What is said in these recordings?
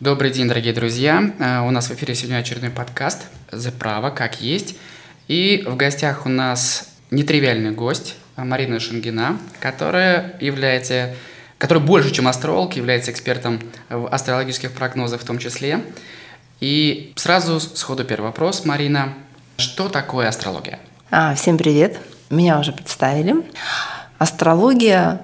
Добрый день, дорогие друзья. Э, у нас в эфире сегодня очередной подкаст «За право, как есть». И в гостях у нас нетривиальный гость Марина Шангина, которая является, которая больше, чем астролог, является экспертом в астрологических прогнозах в том числе. И сразу сходу первый вопрос, Марина. Что такое астрология? А, всем привет. Меня уже представили. Астрология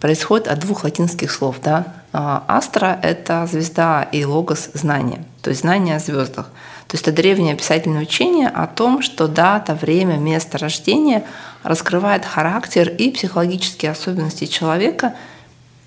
происходит от двух латинских слов. Да? А, Астра – это звезда и логос – знание, то есть знание о звездах. То есть это древнее описательное учение о том, что дата, время, место рождения раскрывает характер и психологические особенности человека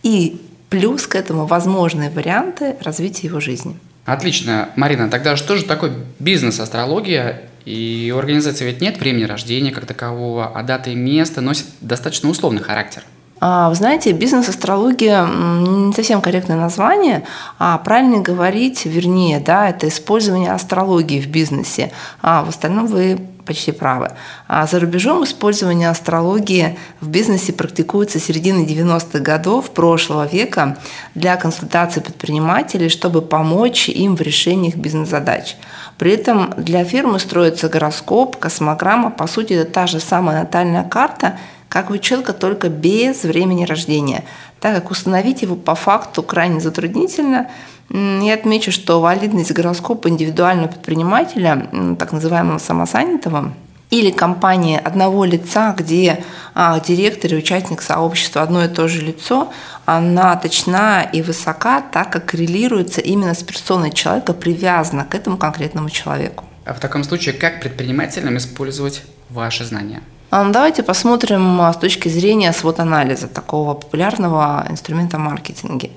и плюс к этому возможные варианты развития его жизни. Отлично. Марина, тогда что же такое бизнес-астрология и у организации ведь нет времени рождения как такового, а дата и место носят достаточно условный характер. А, вы знаете, бизнес-астрология не совсем корректное название, а правильно говорить, вернее, да, это использование астрологии в бизнесе. А в остальном вы почти правы. А за рубежом использование астрологии в бизнесе практикуется с середины 90-х годов прошлого века для консультации предпринимателей, чтобы помочь им в решении их бизнес-задач. При этом для фирмы строится гороскоп, космограмма, по сути, это та же самая натальная карта, как у человека, только без времени рождения, так как установить его по факту крайне затруднительно – я отмечу, что валидность гороскопа индивидуального предпринимателя, так называемого самосанятого, или компании одного лица, где а, директор и участник сообщества одно и то же лицо, она точна и высока, так как коррелируется именно с персоной человека, привязана к этому конкретному человеку. А в таком случае, как предпринимателям использовать ваши знания? А, ну, давайте посмотрим а, с точки зрения свод-анализа такого популярного инструмента маркетинга.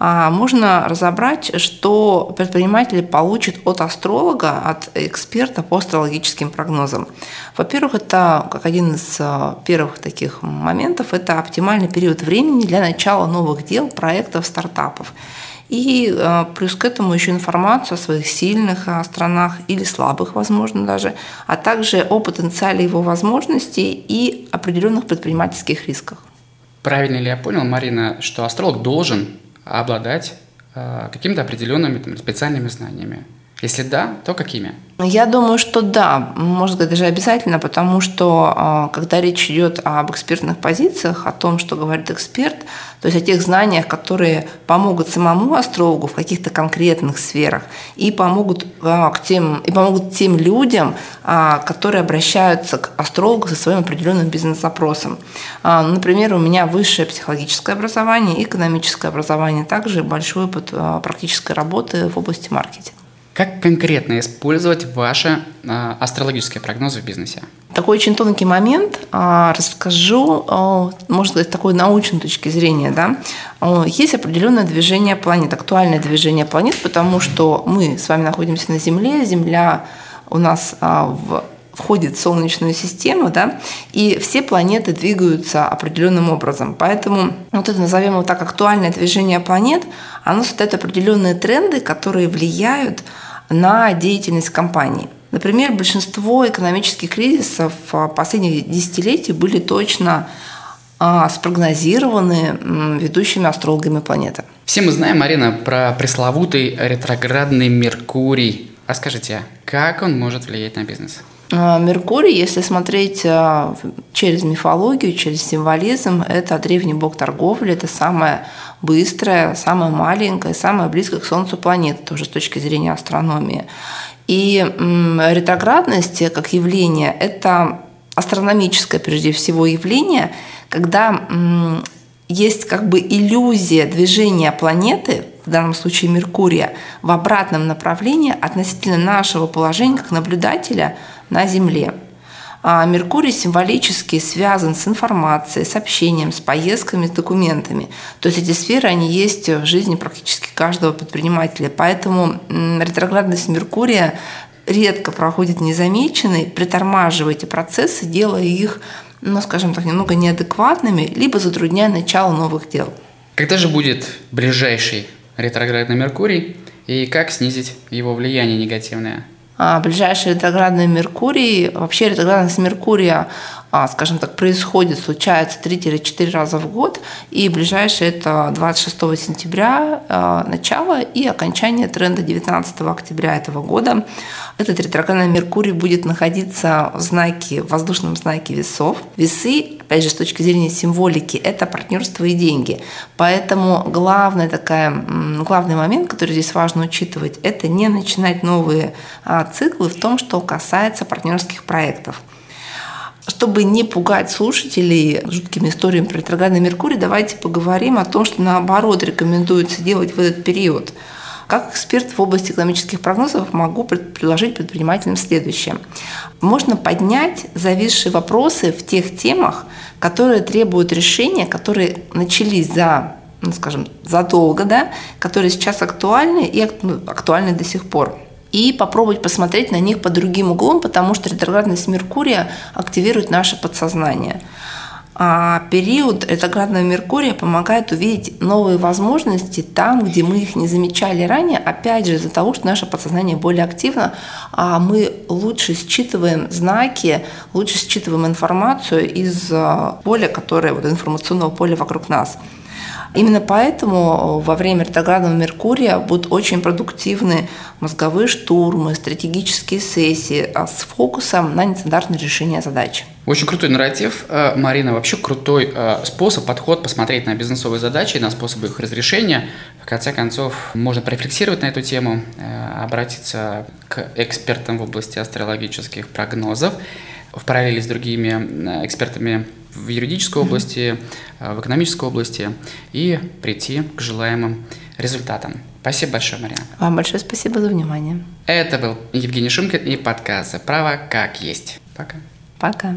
А, можно разобрать, что предприниматели получат от астролога, от эксперта по астрологическим прогнозам. Во-первых, это как один из первых таких моментов, это оптимальный период времени для начала новых дел, проектов, стартапов. И э, плюс к этому еще информацию о своих сильных э, сторонах или слабых, возможно, даже, а также о потенциале его возможностей и определенных предпринимательских рисках. Правильно ли я понял, Марина, что астролог должен обладать э, какими-то определенными там, специальными знаниями? Если да, то какими? Я думаю, что да, можно сказать, даже обязательно, потому что когда речь идет об экспертных позициях, о том, что говорит эксперт, то есть о тех знаниях, которые помогут самому астрологу в каких-то конкретных сферах и помогут, а, к тем, и помогут тем людям, а, которые обращаются к астрологу со своим определенным бизнес-запросом. Например, у меня высшее психологическое образование, экономическое образование, также большой опыт практической работы в области маркетинга. Как конкретно использовать ваши э, астрологические прогнозы в бизнесе? Такой очень тонкий момент. Э, расскажу, э, можно сказать, такой научной точки зрения. Да? Э, есть определенное движение планет, актуальное движение планет, потому что мы с вами находимся на Земле, Земля у нас в входит в Солнечную систему, да, и все планеты двигаются определенным образом. Поэтому вот это, назовем его так, актуальное движение планет, оно создает определенные тренды, которые влияют на деятельность компании. Например, большинство экономических кризисов последних десятилетий были точно а, спрогнозированы ведущими астрологами планеты. Все мы знаем, Марина, про пресловутый ретроградный Меркурий. А скажите, как он может влиять на бизнес? А, Меркурий, если смотреть а, через мифологию, через символизм, это древний бог торговли, это самая быстрая, самая маленькая, самая близкая к Солнцу планета, тоже с точки зрения астрономии. И ретроградность как явление – это астрономическое прежде всего явление, когда есть как бы иллюзия движения планеты, в данном случае Меркурия, в обратном направлении относительно нашего положения как наблюдателя на Земле. А Меркурий символически связан с информацией, с общением, с поездками, с документами. То есть эти сферы, они есть в жизни практически каждого предпринимателя. Поэтому ретроградность Меркурия редко проходит незамеченной, притормаживая эти процессы, делая их, ну, скажем так, немного неадекватными, либо затрудняя начало новых дел. Когда же будет ближайший ретроградный Меркурий и как снизить его влияние негативное? А, ближайший ретроградный Меркурий, вообще ретроградность Меркурия скажем так, происходит, случается 3-4 раза в год, и ближайшее это 26 сентября а, начало и окончание тренда 19 октября этого года. Этот ретроградный Меркурий будет находиться в знаке, в воздушном знаке весов. Весы, опять же, с точки зрения символики, это партнерство и деньги. Поэтому главный, такая, главный момент, который здесь важно учитывать, это не начинать новые а, циклы в том, что касается партнерских проектов. Чтобы не пугать слушателей жуткими историями про ретроградный Меркурий, давайте поговорим о том, что наоборот рекомендуется делать в этот период. Как эксперт в области экономических прогнозов могу предложить предпринимателям следующее. Можно поднять зависшие вопросы в тех темах, которые требуют решения, которые начались за ну, скажем, задолго, да, которые сейчас актуальны и актуальны до сих пор и попробовать посмотреть на них под другим углом, потому что ретроградность Меркурия активирует наше подсознание. А период ретроградного Меркурия помогает увидеть новые возможности там, где мы их не замечали ранее, опять же из-за того, что наше подсознание более активно, а мы лучше считываем знаки, лучше считываем информацию из а, поля, которое, вот информационного поля вокруг нас. Именно поэтому во время ретроградного Меркурия будут очень продуктивны мозговые штурмы, стратегические сессии а с фокусом на нестандартное решение задач. Очень крутой нарратив, э, Марина. Вообще крутой э, способ, подход посмотреть на бизнесовые задачи, на способы их разрешения. В конце концов, можно порефлексировать на эту тему, э, обратиться к экспертам в области астрологических прогнозов в параллели с другими экспертами в юридической области, э, в экономической области и прийти к желаемым результатам. Спасибо большое, Марина. Вам большое спасибо за внимание. Это был Евгений Шумкин и подкаст «Право как есть». Пока. Пока.